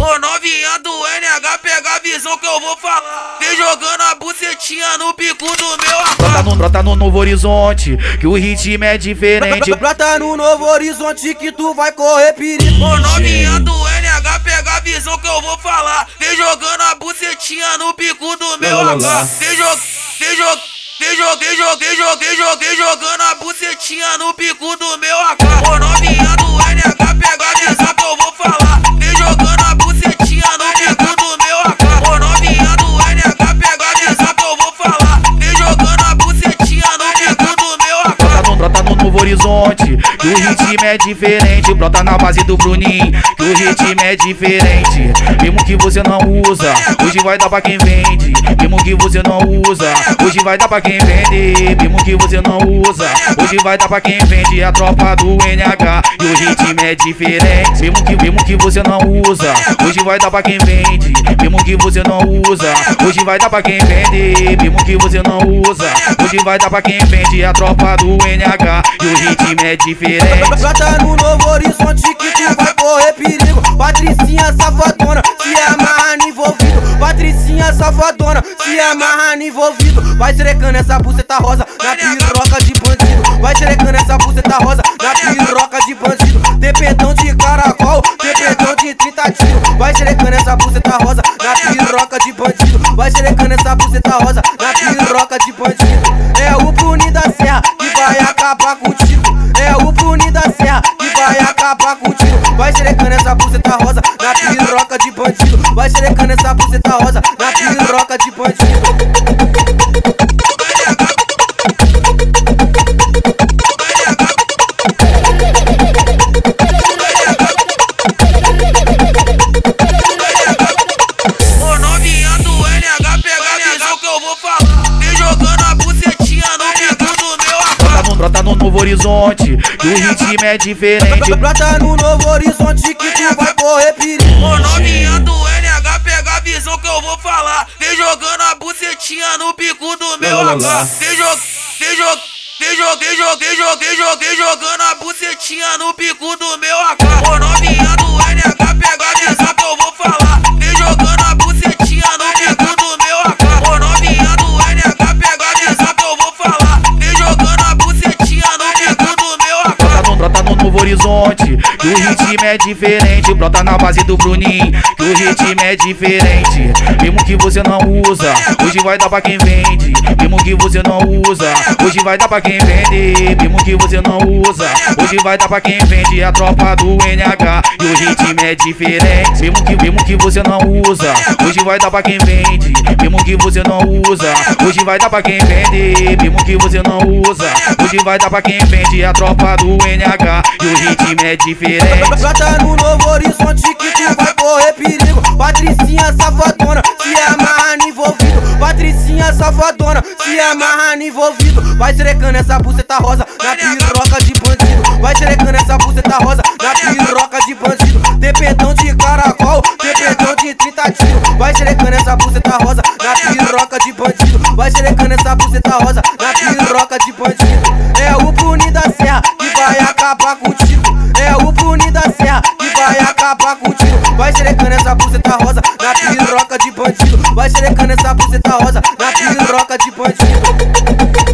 Ô novinha do NH, pega a visão que eu vou falar. Vem jogando a bucetinha no bico do meu Brota no, brota no novo horizonte, que o ritmo é diferente. Brota no novo horizonte que tu vai correr perigo. Ô novinha do NH, pega a visão que eu vou falar. Vem jogando a bucetinha no bico do meu H. Vem jogando, vem jogando. Vem joguei, joguei, joguei, joguei, jogando a bucetinha no bico do meu novo horizonte, que o ritmo é diferente. Brota na base do Bruninho, que o ritmo é diferente. Mesmo que você não usa, hoje vai dar pra quem vende. Mesmo que você não usa, hoje vai dar pra quem vende. Mesmo que você não usa, hoje vai dar pra quem vende. A tropa do NH e o ritmo é diferente. Mesmo que, mesmo que você não usa, hoje vai dar pra quem vende. Mesmo que você não usa, hoje vai dar pra quem vende. Mesmo que você não usa, hoje vai dar pra quem vende. A tropa do NH e o ritmo é diferente. Brota no novo horizonte que tu vai correr perigo. Patricinha safadona, se amarra no envolvido. Patricinha safadona, se amarra no envolvido. Vai xerecando essa buceta rosa na piroca de bandido. Vai xerecando essa buceta rosa na piroca de bandido. Dependão de caracol, dependão de 30 tiros. Vai xerecando essa buceta rosa na piroca de bandido. Vai xerecando essa buceta rosa na piroca de bandido. Vai xerecando essa buceta rosa na piroca de bandido. Vai xerecando essa buceta rosa na piroca de bandido. Ô Brota no, novo horizonte, que o ritmo é diferente. Brota no novo horizonte que tu vai correr perigo. Ô novinha do NH, pega a visão que eu vou falar. Vem jogando a bucetinha no bico do meu AK. Vem jogando, vem jogando. Vem joguei, joguei, joguei, joguei, jogando a bucetinha no bico do meu AK. Ô novinha do diferente. Brota na base do Bruninho, que o ritmo é diferente. Mesmo que você não usa, hoje vai dar pra quem vende. Mesmo que você não usa, hoje vai dar pra quem vende. Mesmo que você não usa, hoje vai dar pra quem vende. A tropa do NH e o ritmo é diferente. Mesmo que, mesmo que você não usa, hoje vai dar pra quem vende. Mesmo que você não usa, hoje vai dar pra quem vende. Mesmo que você não usa, hoje vai dar pra quem vende. A tropa do NH e o ritmo é diferente. Brota no novo horizonte que tu vai correr perigo. Patricinha safadona, se amarra no envolvido. Patricinha safadona, se amarra no envolvido. Vai xerecando essa buceta rosa na piroca de bandido. Vai xerecando essa buceta rosa na piroca de bandido. Dependão de caracol, dependão de 30 tiros. Vai xerecando essa buceta rosa na piroca de bandido. Vai xerecando essa buceta rosa na piroca de bandido. Na piroca de bandido. Vai xerecando essa buceta rosa na piroca de bandido.